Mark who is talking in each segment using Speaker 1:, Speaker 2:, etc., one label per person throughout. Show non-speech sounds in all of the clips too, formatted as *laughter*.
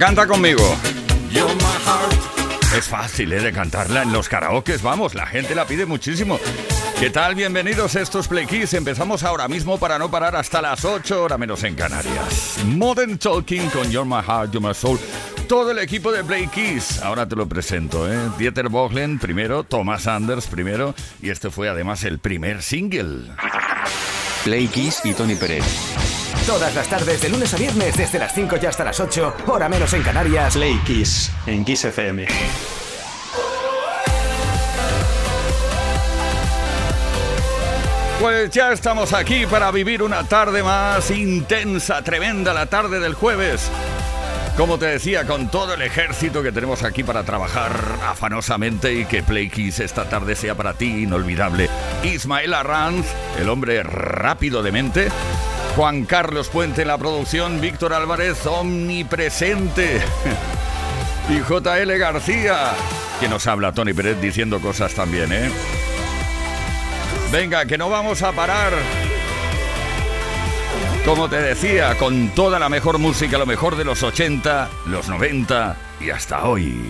Speaker 1: Canta conmigo. Es fácil, ¿eh? De cantarla en los karaokes, vamos, la gente la pide muchísimo. ¿Qué tal? Bienvenidos a estos Play. Empezamos ahora mismo para no parar hasta las 8 horas menos en Canarias. Modern Talking con You're My Heart, You're My Soul. Todo el equipo de Play Kiss. Ahora te lo presento, ¿eh? Dieter Bohlen primero, Thomas Anders primero. Y este fue además el primer single.
Speaker 2: Play Kiss y Tony Pérez.
Speaker 3: Todas las tardes, de lunes a viernes, desde las 5 y hasta las 8, hora menos en Canarias.
Speaker 2: Play Kiss, en Kiss FM.
Speaker 1: Pues ya estamos aquí para vivir una tarde más intensa, tremenda, la tarde del jueves. Como te decía, con todo el ejército que tenemos aquí para trabajar afanosamente y que Play Kiss esta tarde sea para ti inolvidable. Ismael Arranz, el hombre rápido de mente. Juan Carlos Puente en la producción, Víctor Álvarez omnipresente. *laughs* Y JL García, que nos habla Tony Pérez diciendo cosas también, ¿eh? Venga, que no vamos a parar. Como te decía, con toda la mejor música, lo mejor de los 80, los 90 y hasta hoy.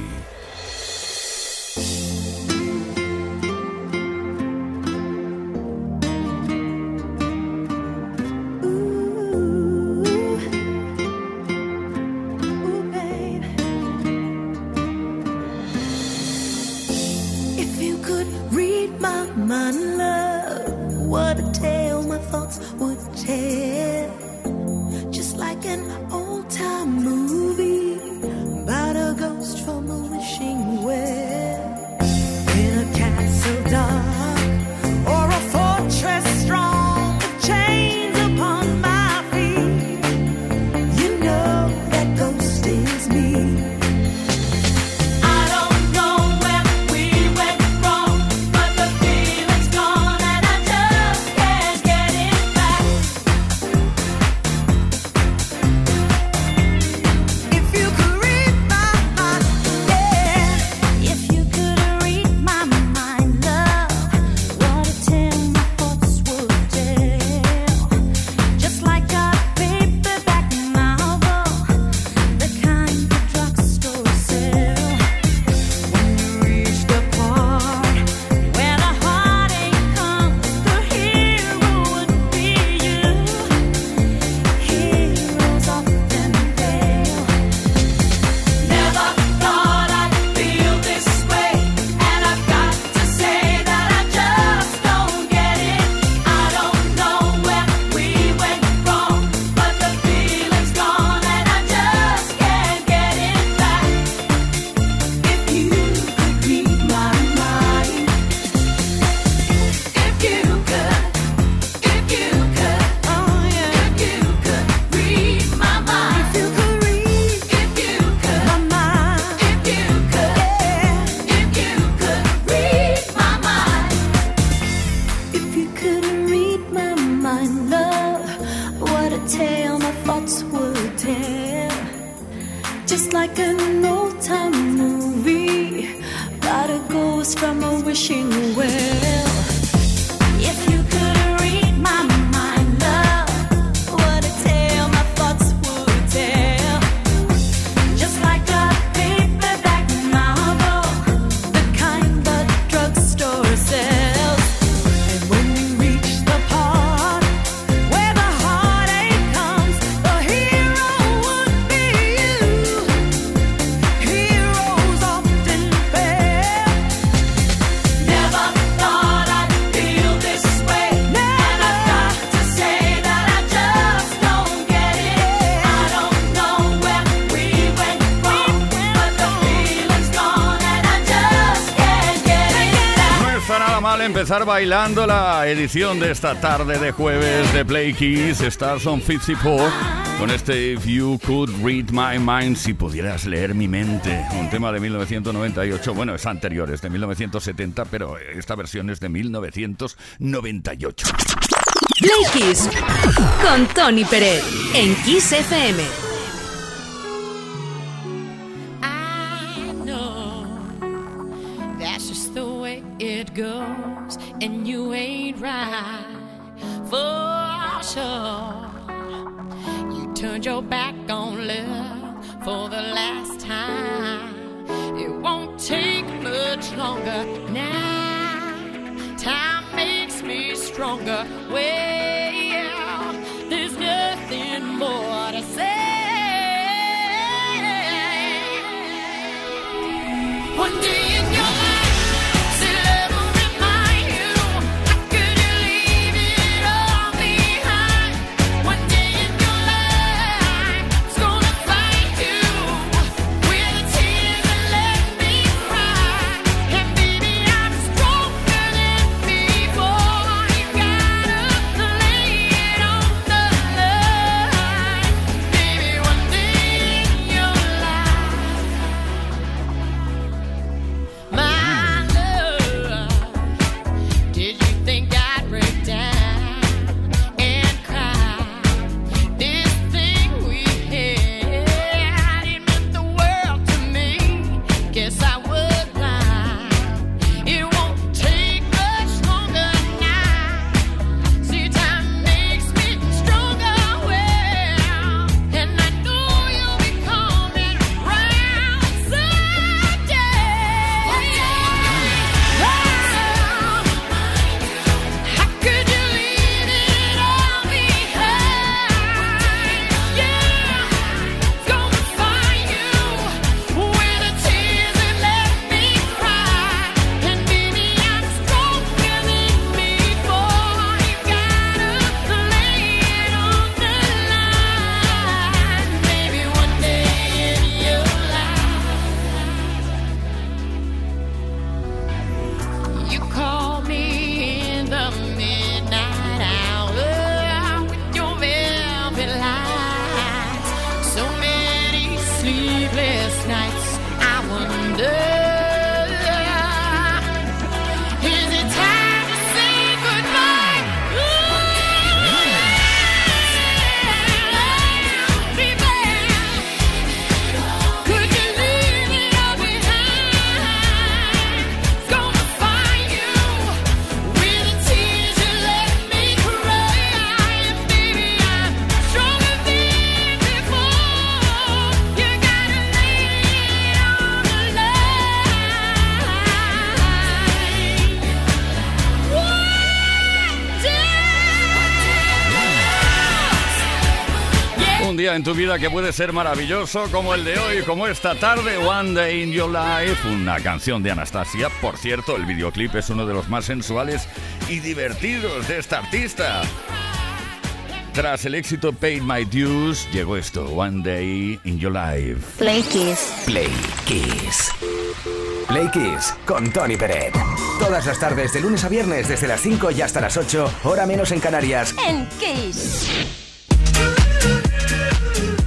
Speaker 1: Empezar bailando la edición de esta tarde de jueves de Play Keys, Stars on 54, con este If You Could Read My Mind, si pudieras leer mi mente, un tema de 1998, bueno, es anterior, es de 1970, pero esta versión es de 1998.
Speaker 4: Play Kiss, con Tony Pérez, en Kiss FM.
Speaker 5: For sure. You turned your back on love for the last time. It won't take much longer now. Time makes me stronger. Well,
Speaker 1: en tu vida que puede ser maravilloso, como el de hoy, como esta tarde, One Day in Your Life, una canción de Anastasia. Por cierto, el videoclip es uno de los más sensuales y divertidos de esta artista. Tras el éxito Paid My Dues, llegó esto, One Day in Your Life.
Speaker 4: Play Kiss.
Speaker 6: Play Kiss. Play Kiss con Tony Peret. Todas las tardes, de lunes a viernes, desde las 5 y hasta las 8, hora menos en Canarias.
Speaker 4: En Kiss.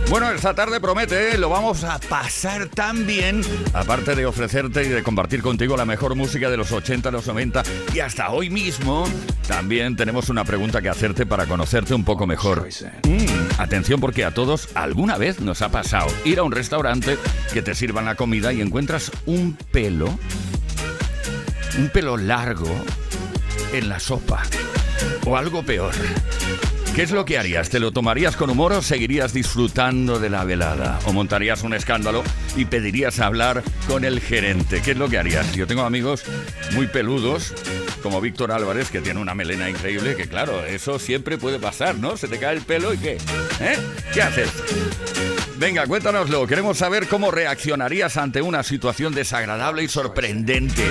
Speaker 1: Bueno, esta tarde promete, ¿eh? lo vamos a pasar tan bien, aparte de ofrecerte y de compartir contigo la mejor música de los 80, los 90 y hasta hoy mismo, también tenemos una pregunta que hacerte para conocerte un poco mejor. Mm, atención porque a todos alguna vez nos ha pasado ir a un restaurante que te sirvan la comida y encuentras un pelo, un pelo largo en la sopa o algo peor. ¿Qué es lo que harías? ¿Te lo tomarías con humor o seguirías disfrutando de la velada? ¿O montarías un escándalo y pedirías hablar con el gerente? ¿Qué es lo que harías? Yo tengo amigos muy peludos, como Víctor Álvarez, que tiene una melena increíble, que claro, eso siempre puede pasar, ¿no? Se te cae el pelo y ¿qué? ¿Eh? ¿Qué haces? Venga, cuéntanoslo. Queremos saber cómo reaccionarías ante una situación desagradable y sorprendente.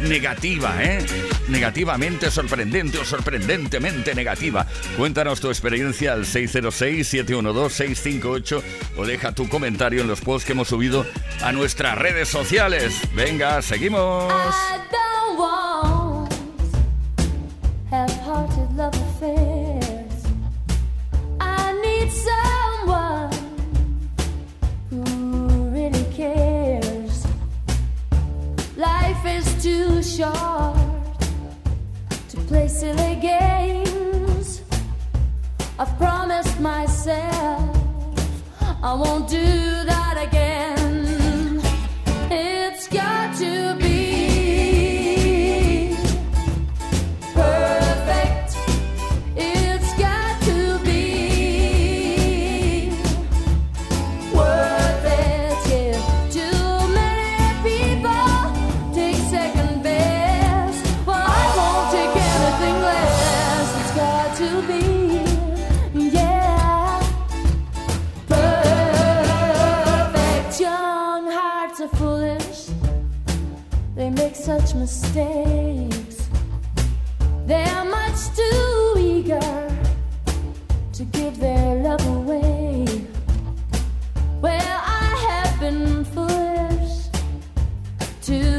Speaker 1: Negativa, ¿eh? Negativamente sorprendente o sorprendentemente negativa. Cuéntanos tu experiencia al 606-712-658 o deja tu comentario en los posts que hemos subido a nuestras redes sociales. Venga, seguimos.
Speaker 7: I've promised myself I won't do that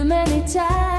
Speaker 7: many times.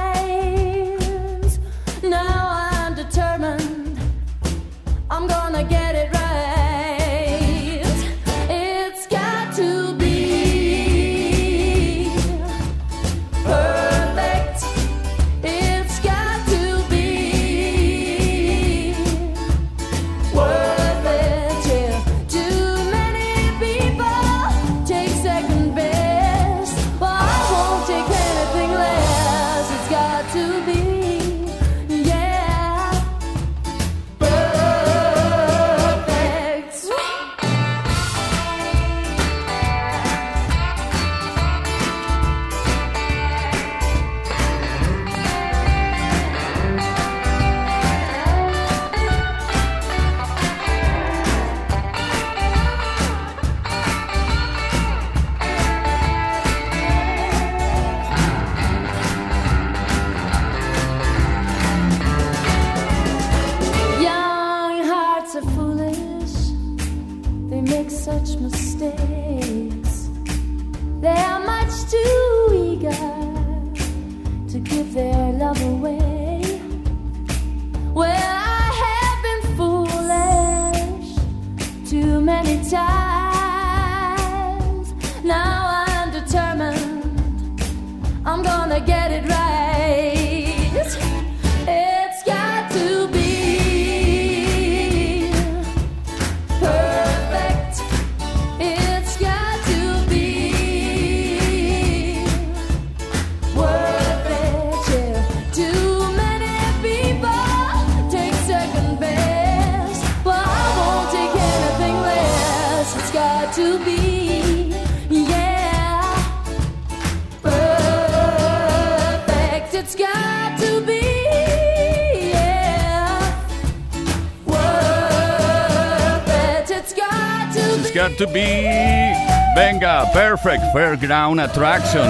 Speaker 7: To be.
Speaker 1: Venga, Perfect Fairground Attraction.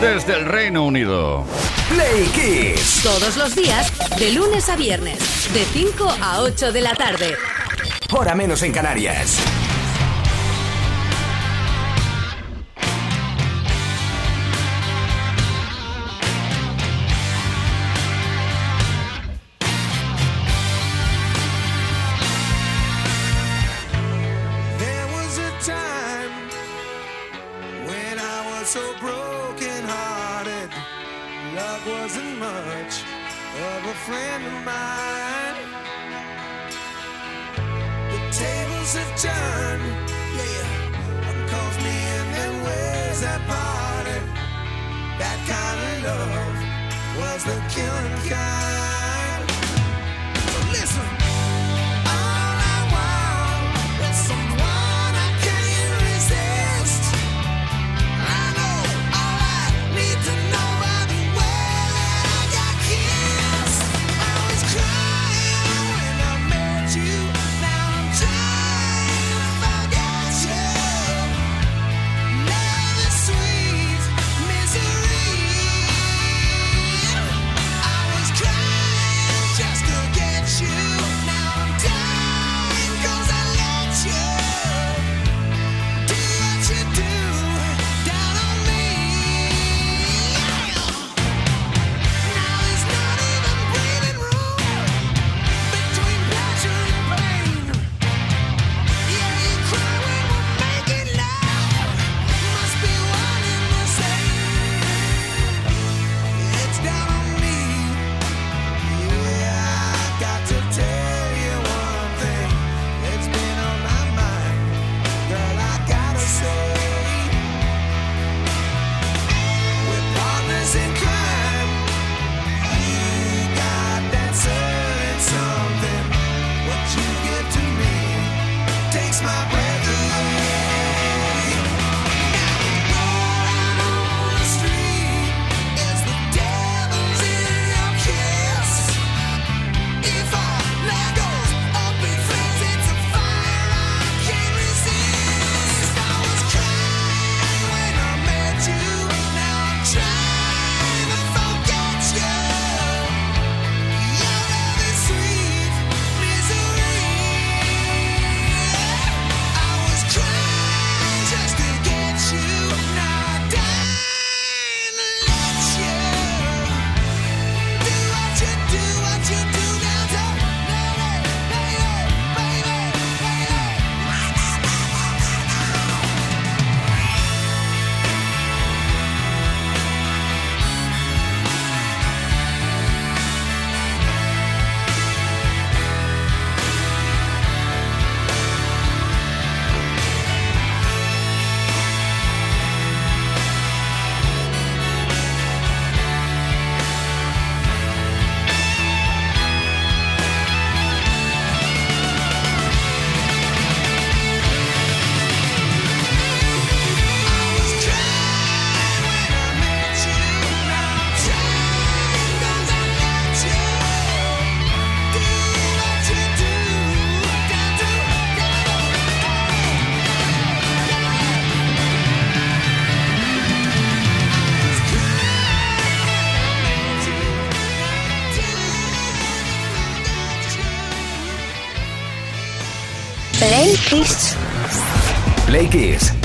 Speaker 1: Desde el Reino Unido.
Speaker 6: Play Kiss.
Speaker 4: Todos los días, de lunes a viernes, de 5 a 8 de la tarde.
Speaker 6: Hora menos en Canarias.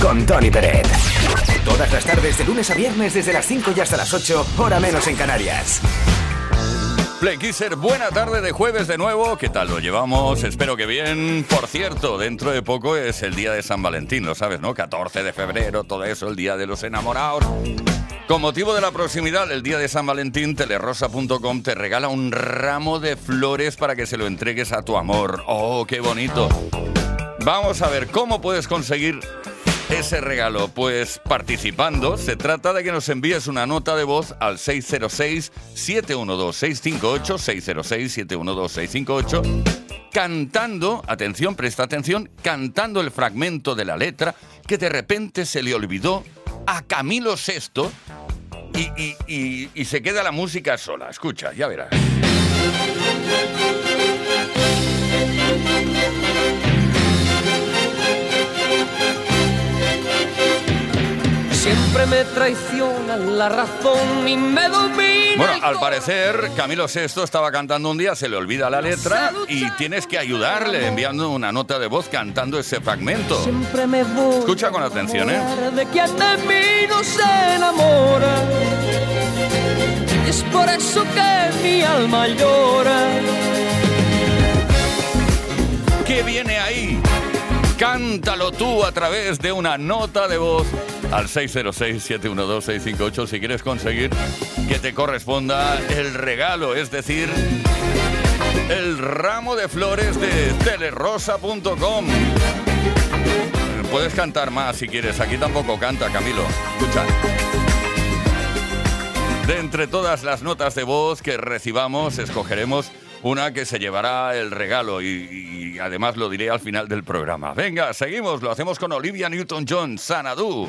Speaker 6: Con Tony Peret. Todas las tardes de lunes a viernes desde las 5 y hasta las 8, hora menos en Canarias.
Speaker 1: Play buena tarde de jueves de nuevo. ¿Qué tal lo llevamos? Espero que bien. Por cierto, dentro de poco es el día de San Valentín, lo sabes, ¿no? 14 de febrero, todo eso, el día de los enamorados. Con motivo de la proximidad del día de San Valentín, telerosa.com te regala un ramo de flores para que se lo entregues a tu amor. ¡Oh, qué bonito! Vamos a ver cómo puedes conseguir ese regalo. Pues participando, se trata de que nos envíes una nota de voz al 606-712-658, 606-712-658, cantando, atención, presta atención, cantando el fragmento de la letra que de repente se le olvidó a Camilo VI y, y- y- y se queda la música sola. Escucha, ya verás.
Speaker 8: Siempre me traiciona la razón y me domina.
Speaker 1: Bueno, al parecer Camilo VI estaba cantando un día, se le olvida la letra y tienes que ayudarle enviando una nota de voz cantando ese fragmento.
Speaker 8: Siempre me voy.
Speaker 1: Escucha con atención, ¿eh?
Speaker 8: enamorar De quien de mí no se enamora. Y es por eso que mi alma llora.
Speaker 1: ¿Qué viene ahí?
Speaker 7: Cántalo tú a través de una nota de voz al 606-712-658 si quieres conseguir que te corresponda el regalo, es decir, el ramo de flores de telerosa.com. Puedes cantar más si quieres, aquí tampoco canta Camilo. Escucha. De entre todas las notas de voz que recibamos, escogeremos una que se llevará el regalo y, además lo diré al final del programa. Venga, seguimos, lo hacemos con Olivia Newton-John, Sanadu.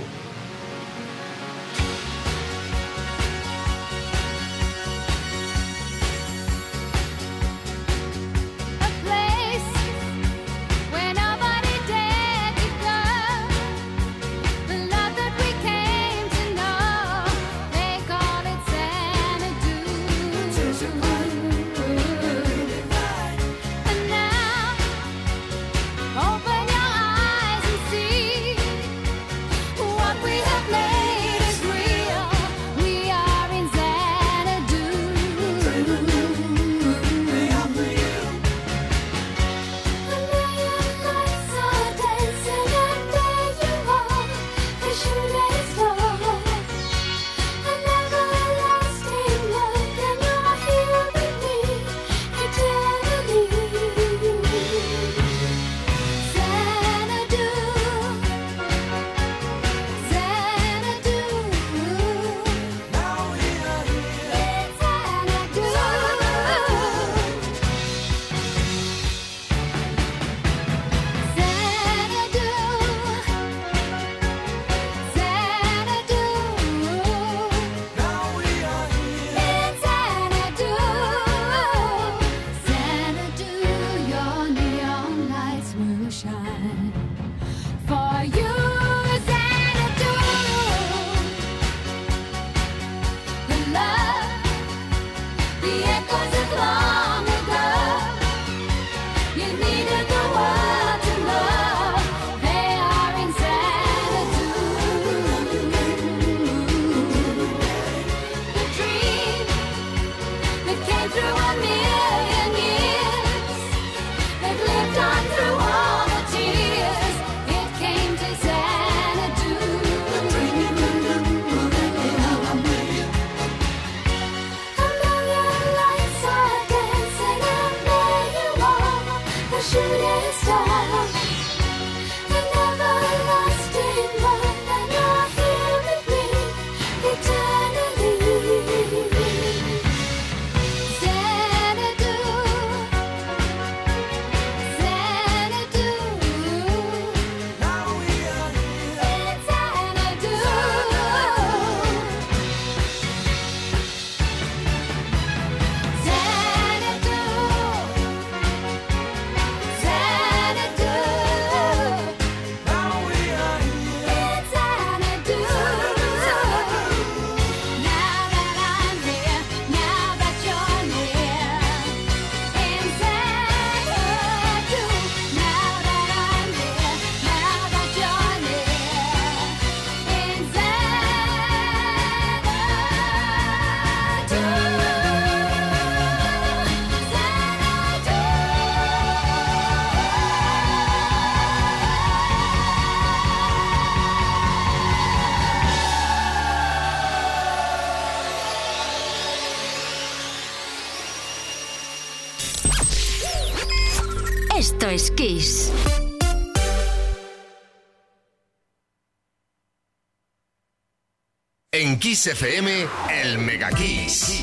Speaker 9: Kiss
Speaker 10: FM, el Mega Kiss.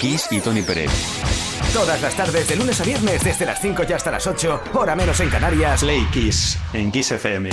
Speaker 10: Kiss y Tony Pérez.
Speaker 6: Todas las tardes, de lunes a viernes, desde las 5 y hasta las 8, hora menos en Canarias.
Speaker 10: Play Kiss en Kiss FM.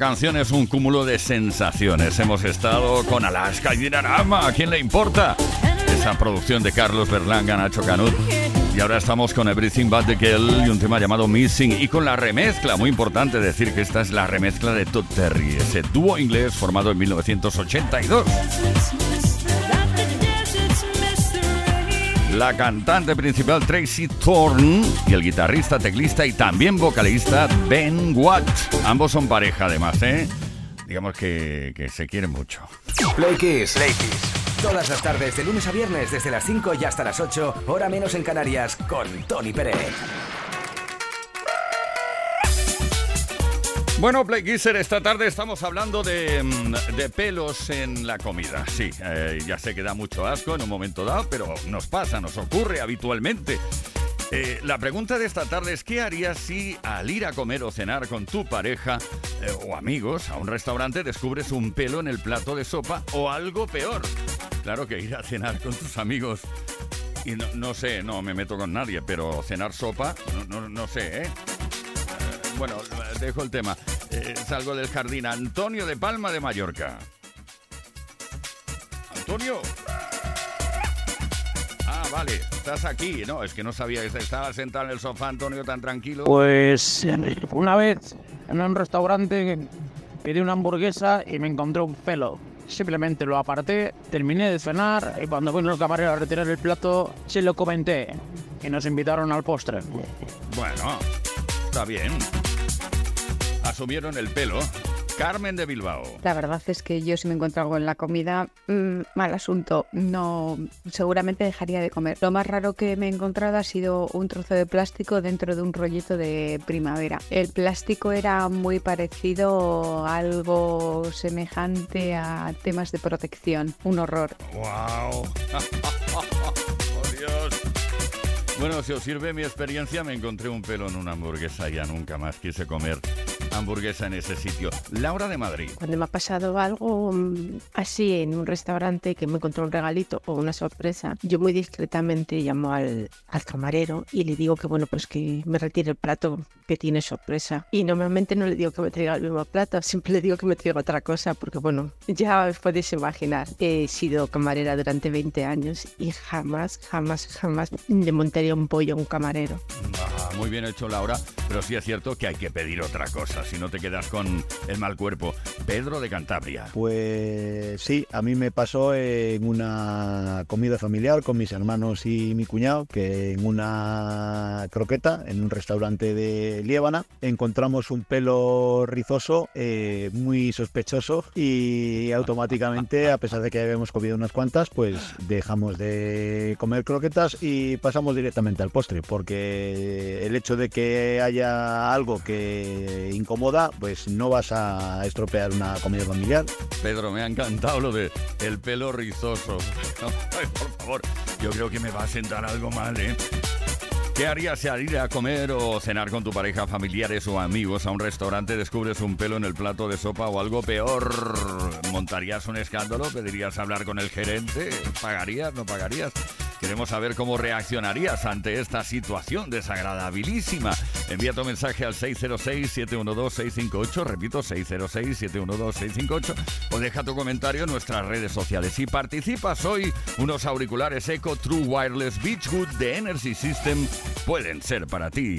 Speaker 1: Canción es un cúmulo de sensaciones. Hemos estado con Alaska y Dinarama. ¿A quién le importa? Esa producción de Carlos Berlanga, Nacho Canut. Y ahora estamos con Everything But the Girl y un tema llamado Missing. Y con la remezcla, muy importante decir que esta es la remezcla de Todd Terry, ese dúo inglés formado en 1982. La cantante principal Tracy Thorne y el guitarrista, teclista y también vocalista Ben Watt. Ambos son pareja además, ¿eh? Digamos que, que se quieren mucho.
Speaker 6: Play Kiss. Todas las tardes, de lunes a viernes, desde las 5 y hasta las 8, hora menos en Canarias, con Tony Pérez.
Speaker 1: Bueno, Play Kisser, esta tarde estamos hablando de, mm, de pelos en la comida. Sí, eh, ya sé que da mucho asco en un momento dado, pero nos pasa, nos ocurre habitualmente. Eh, la pregunta de esta tarde es, ¿qué harías si al ir a comer o cenar con tu pareja eh, o amigos a un restaurante descubres un pelo en el plato de sopa o algo peor? Claro que ir a cenar con tus amigos y no, no sé, no me meto con nadie, pero cenar sopa, no, no, no sé, ¿eh? Bueno, dejo el tema. Eh, salgo del jardín. Antonio de Palma de Mallorca. Antonio. Ah, vale, estás aquí. No, es que no sabía que estaba sentado en el sofá, Antonio, tan tranquilo.
Speaker 11: Pues una vez en un restaurante pedí una hamburguesa y me encontré un pelo. Simplemente lo aparté, terminé de cenar y cuando vino el camarero a retirar el plato, se lo comenté y nos invitaron al postre.
Speaker 1: Bueno, está bien. Asumieron el pelo. Carmen de Bilbao.
Speaker 12: La verdad es que yo si me encuentro algo en la comida, mm, mal asunto, no, seguramente dejaría de comer. Lo más raro que me he encontrado ha sido un trozo de plástico dentro de un rollito de primavera. El plástico era muy parecido a algo semejante a temas de protección. Un horror.
Speaker 1: ¡Wow! *laughs* ¡Oh, Dios! Bueno, si os sirve mi experiencia, me encontré un pelo en una hamburguesa y ya nunca más quise comer hamburguesa en ese sitio. Laura de Madrid.
Speaker 13: Cuando me ha pasado algo mm, así en un restaurante que me encontró un regalito o una sorpresa, yo muy discretamente llamo al, al camarero y le digo que bueno, pues que me retire el plato que tiene sorpresa. Y normalmente no le digo que me traiga el mismo plato, siempre le digo que me traiga otra cosa porque bueno, ya os podéis imaginar, he sido camarera durante 20 años y jamás, jamás, jamás le montaría un pollo a un camarero.
Speaker 1: Ah, muy bien hecho, Laura, pero sí es cierto que hay que pedir otra cosa, si no te quedas con el mal cuerpo. Pedro de Cantabria.
Speaker 14: Pues sí, a mí me pasó en una comida familiar con mis hermanos y mi cuñado, que en una croqueta, en un restaurante de Liébana, encontramos un pelo rizoso eh, muy sospechoso y automáticamente, a pesar de que habíamos comido unas cuantas, pues dejamos de comer croquetas y pasamos directamente al postre, porque el hecho de que haya algo que pues no vas a estropear una comida familiar.
Speaker 1: Pedro, me ha encantado lo de el pelo rizoso. *laughs* Ay, por favor, yo creo que me va a sentar algo mal, ¿eh? ¿Qué harías si al ir a comer o cenar con tu pareja, familiares o amigos a un restaurante descubres un pelo en el plato de sopa o algo peor? ¿Montarías un escándalo? ¿Pedirías hablar con el gerente? ¿Pagarías? ¿No pagarías? Queremos saber cómo reaccionarías ante esta situación desagradabilísima. Envía tu mensaje al 606-712-658, repito, 606-712-658, o deja tu comentario en nuestras redes sociales. Si participas hoy, unos auriculares Eco True Wireless Beachwood de Energy System pueden ser para ti.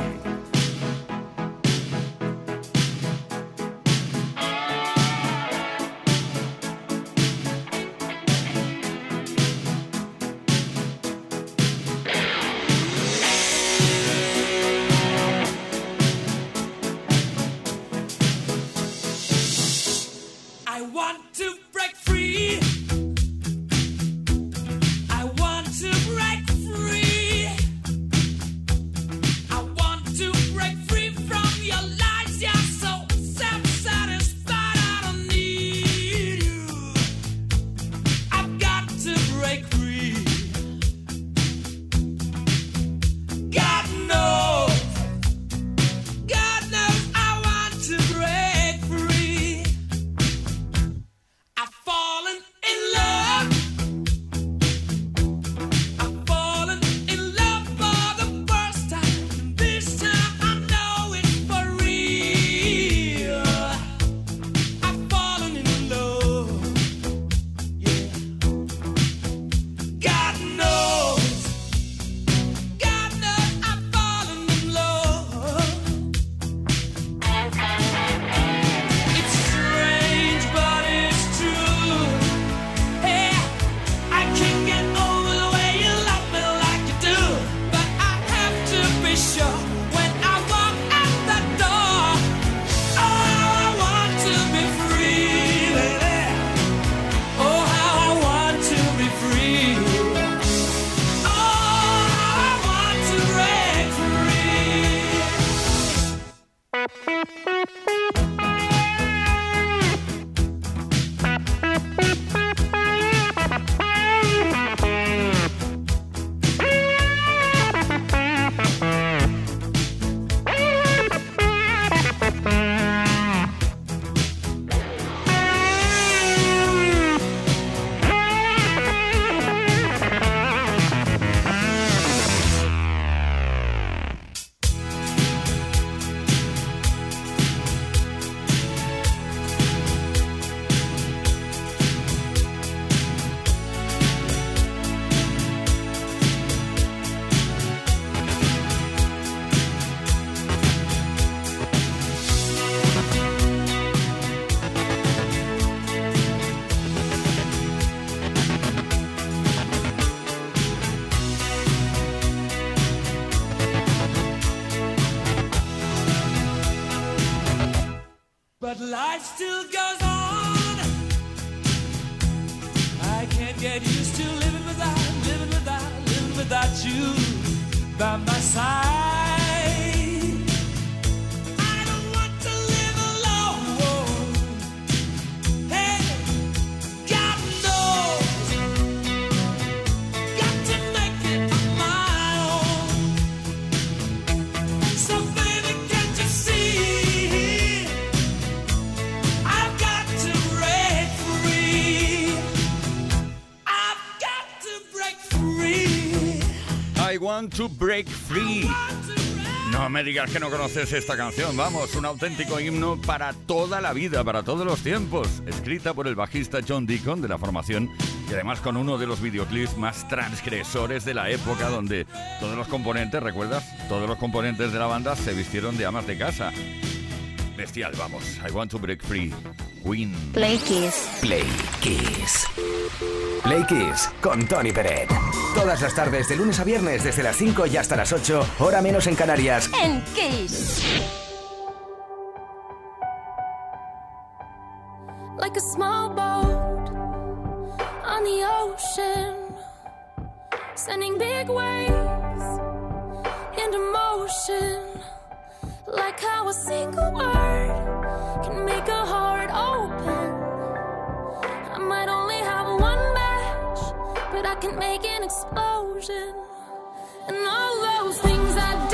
Speaker 15: Break Free.
Speaker 1: No me digas que no conoces esta canción, vamos, un auténtico himno para toda la vida, para todos los tiempos, escrita por el bajista John Deacon de la formación y además con uno de los videoclips más transgresores de la época donde todos los componentes, ¿recuerdas? Todos los componentes de la banda se vistieron de amas de casa. Bestial, vamos, I Want to Break Free. Queen.
Speaker 4: Play Kiss.
Speaker 6: Play Kiss. Play Kiss con Tony Peret. Todas las tardes de lunes a viernes desde las 5 y hasta las 8, hora menos en Canarias.
Speaker 4: En Kiss.
Speaker 7: like a small boat on the ocean, sending big waves into motion. Like how a single word can make a heart open. I can make an explosion. And all those things I didn't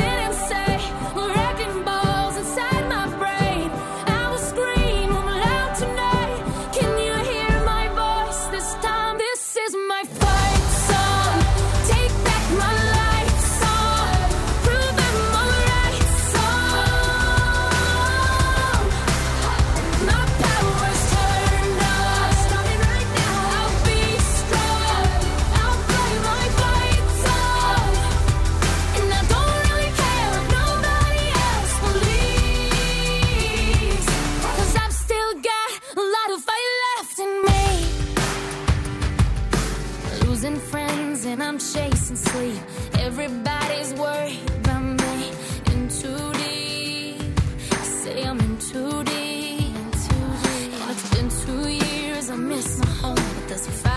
Speaker 7: home. But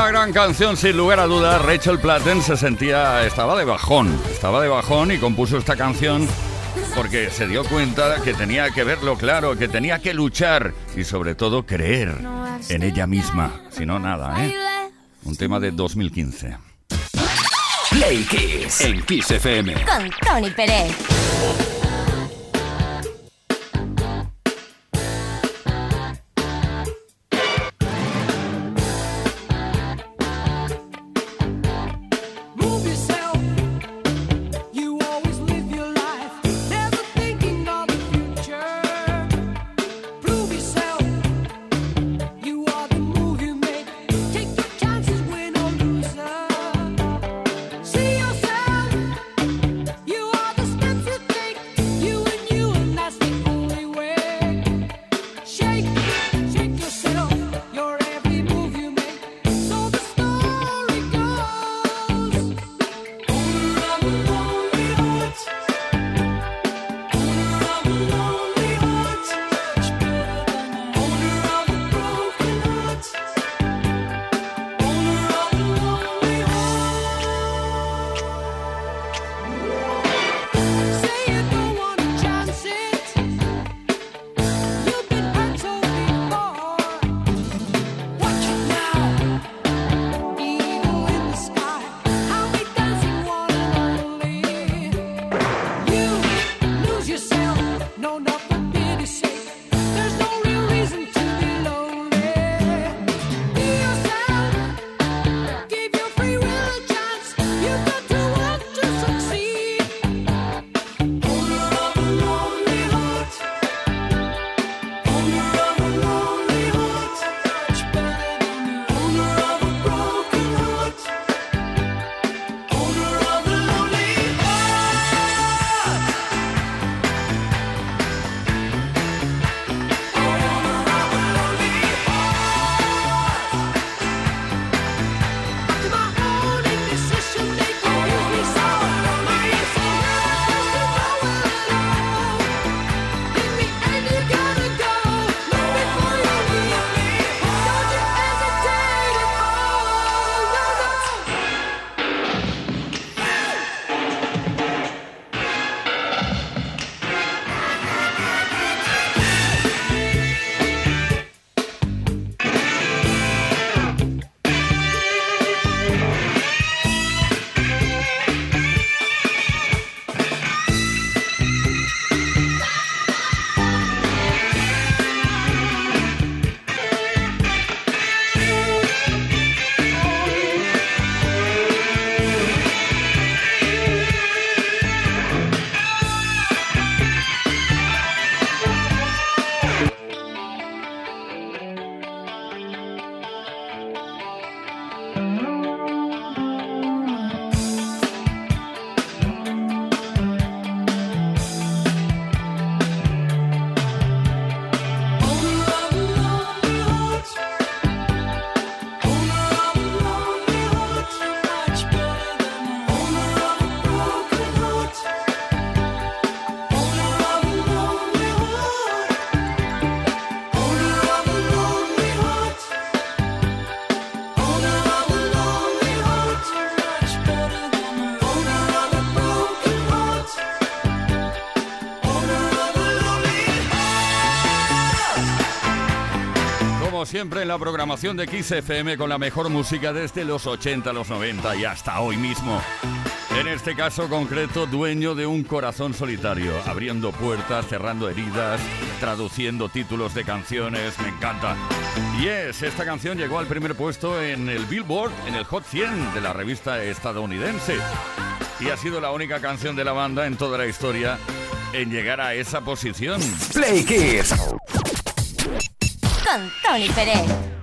Speaker 1: Una gran canción, sin lugar a dudas. Rachel Platten se sentía, estaba de bajón, estaba de bajón y compuso esta canción porque se dio cuenta que tenía que verlo claro, que tenía que luchar y sobre todo creer en ella misma. Si no, nada, ¿eh? Un tema de 2015.
Speaker 6: Play Kiss.
Speaker 10: En Kiss FM.
Speaker 4: Con Tony Pérez.
Speaker 1: la programación de Kiss FM con la mejor música desde los 80, los 90 y hasta hoy mismo. En este caso concreto, dueño de un corazón solitario, abriendo puertas, cerrando heridas, traduciendo títulos de canciones, me encanta. Yes, esta canción llegó al primer puesto en el Billboard, en el Hot 100 de la revista estadounidense. Y ha sido la única canción de la banda en toda la historia en llegar a esa posición.
Speaker 6: Play Kiss
Speaker 16: con Tony Pérez.